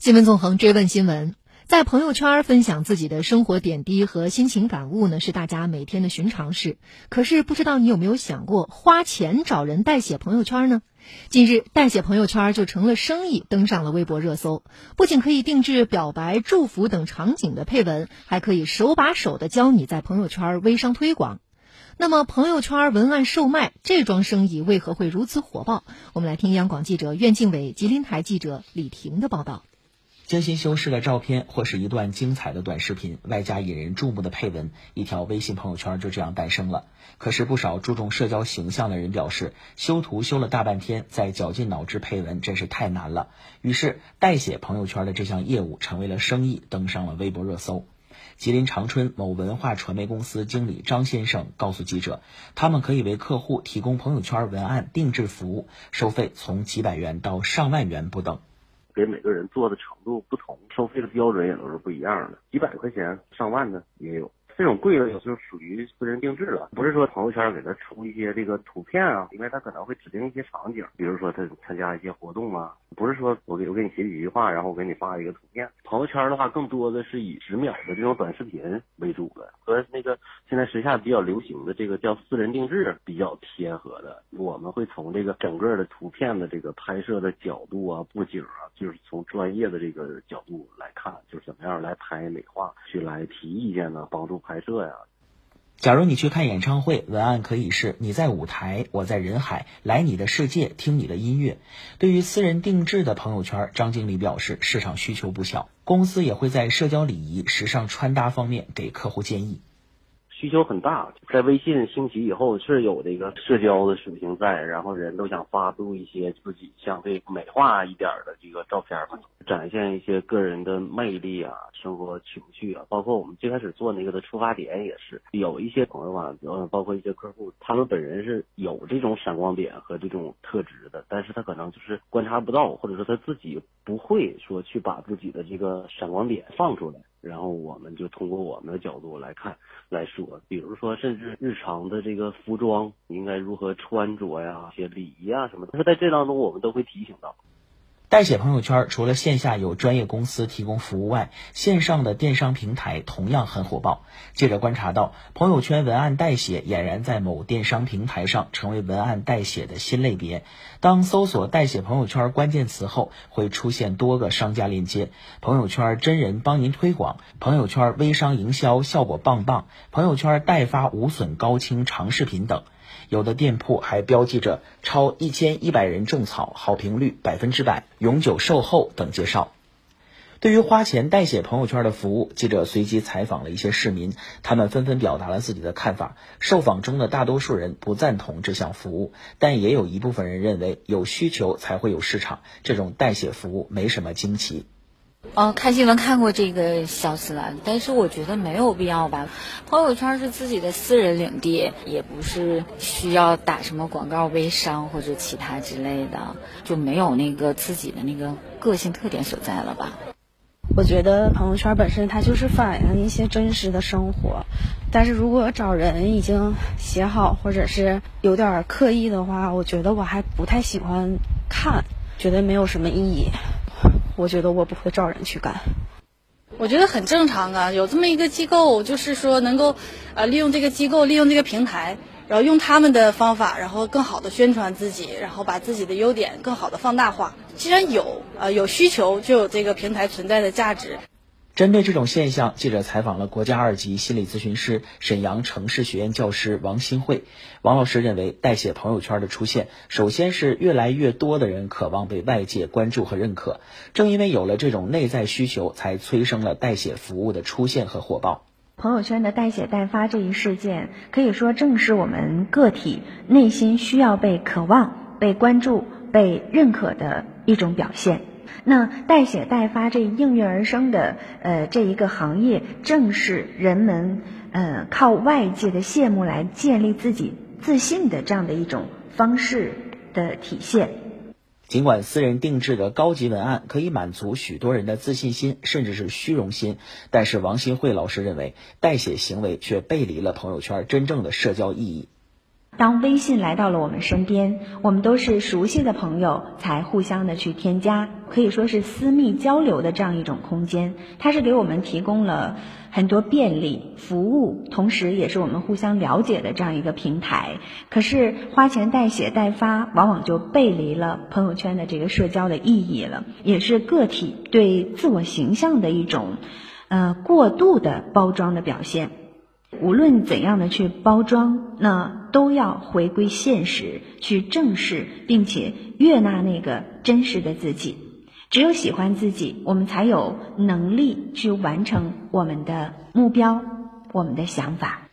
新闻纵横追问新闻，在朋友圈分享自己的生活点滴和心情感悟呢，是大家每天的寻常事。可是不知道你有没有想过，花钱找人代写朋友圈呢？近日，代写朋友圈就成了生意，登上了微博热搜。不仅可以定制表白、祝福等场景的配文，还可以手把手的教你在朋友圈微商推广。那么，朋友圈文案售卖这桩生意为何会如此火爆？我们来听央广记者苑静伟、吉林台记者李婷的报道。精心修饰的照片，或是一段精彩的短视频，外加引人注目的配文，一条微信朋友圈就这样诞生了。可是，不少注重社交形象的人表示，修图修了大半天，再绞尽脑汁配文，真是太难了。于是，代写朋友圈的这项业务成为了生意，登上了微博热搜。吉林长春某文化传媒公司经理张先生告诉记者，他们可以为客户提供朋友圈文案定制服务，收费从几百元到上万元不等。给每个人做的程度不同，收费的标准也都是不一样的，几百块钱、上万的也有。这种贵的有时候属于私人定制了，不是说朋友圈给他出一些这个图片啊，因为他可能会指定一些场景，比如说他参加一些活动啊，不是说我给我给你写几句话，然后我给你发一个图片。朋友圈的话，更多的是以十秒的这种短视频为主的，和那个现在时下比较流行的这个叫私人定制比较贴合的。我们会从这个整个的图片的这个拍摄的角度啊、布景啊，就是从专业的这个角度来看，就是怎么样来拍美化，去来提意见呢，帮助。拍摄呀！假如你去看演唱会，文案可以是你在舞台，我在人海，来你的世界，听你的音乐。对于私人定制的朋友圈，张经理表示市场需求不小，公司也会在社交礼仪、时尚穿搭方面给客户建议。需求很大，在微信兴起以后是有这个社交的属性在，然后人都想发布一些自己相对美化一点的这个照片嘛，展现一些个人的魅力啊，生活情趣啊，包括我们最开始做那个的出发点也是有一些朋友啊，包括一些客户，他们本人是有这种闪光点和这种特质的，但是他可能就是观察不到，或者说他自己不会说去把自己的这个闪光点放出来。然后我们就通过我们的角度来看来说，比如说，甚至日常的这个服装应该如何穿着呀，一些礼仪啊什么的，是在这当中我们都会提醒到。代写朋友圈除了线下有专业公司提供服务外，线上的电商平台同样很火爆。记者观察到，朋友圈文案代写俨然在某电商平台上成为文案代写的新类别。当搜索“代写朋友圈”关键词后，会出现多个商家链接，朋友圈真人帮您推广，朋友圈微商营销效果棒棒，朋友圈代发无损高清长视频等。有的店铺还标记着超一千一百人种草，好评率百分之百，永久售后等介绍。对于花钱代写朋友圈的服务，记者随机采访了一些市民，他们纷纷表达了自己的看法。受访中的大多数人不赞同这项服务，但也有一部分人认为有需求才会有市场，这种代写服务没什么惊奇。哦，看新闻看过这个消息了，但是我觉得没有必要吧。朋友圈是自己的私人领地，也不是需要打什么广告、微商或者其他之类的，就没有那个自己的那个个性特点所在了吧。我觉得朋友圈本身它就是反映一些真实的生活，但是如果找人已经写好或者是有点刻意的话，我觉得我还不太喜欢看，觉得没有什么意义。我觉得我不会找人去干，我觉得很正常啊。有这么一个机构，就是说能够，呃，利用这个机构，利用这个平台，然后用他们的方法，然后更好的宣传自己，然后把自己的优点更好的放大化。既然有，呃，有需求，就有这个平台存在的价值。针对这种现象，记者采访了国家二级心理咨询师、沈阳城市学院教师王新慧。王老师认为，代写朋友圈的出现，首先是越来越多的人渴望被外界关注和认可。正因为有了这种内在需求，才催生了代写服务的出现和火爆。朋友圈的代写代发这一事件，可以说正是我们个体内心需要被渴望、被关注、被认可的一种表现。那代写代发这应运而生的呃这一个行业，正是人们呃靠外界的羡慕来建立自己自信的这样的一种方式的体现。尽管私人定制的高级文案可以满足许多人的自信心，甚至是虚荣心，但是王新慧老师认为，代写行为却背离了朋友圈真正的社交意义。当微信来到了我们身边，我们都是熟悉的朋友才互相的去添加，可以说是私密交流的这样一种空间。它是给我们提供了很多便利服务，同时也是我们互相了解的这样一个平台。可是花钱代写代发，往往就背离了朋友圈的这个社交的意义了，也是个体对自我形象的一种，呃，过度的包装的表现。无论怎样的去包装，那都要回归现实，去正视并且悦纳那个真实的自己。只有喜欢自己，我们才有能力去完成我们的目标，我们的想法。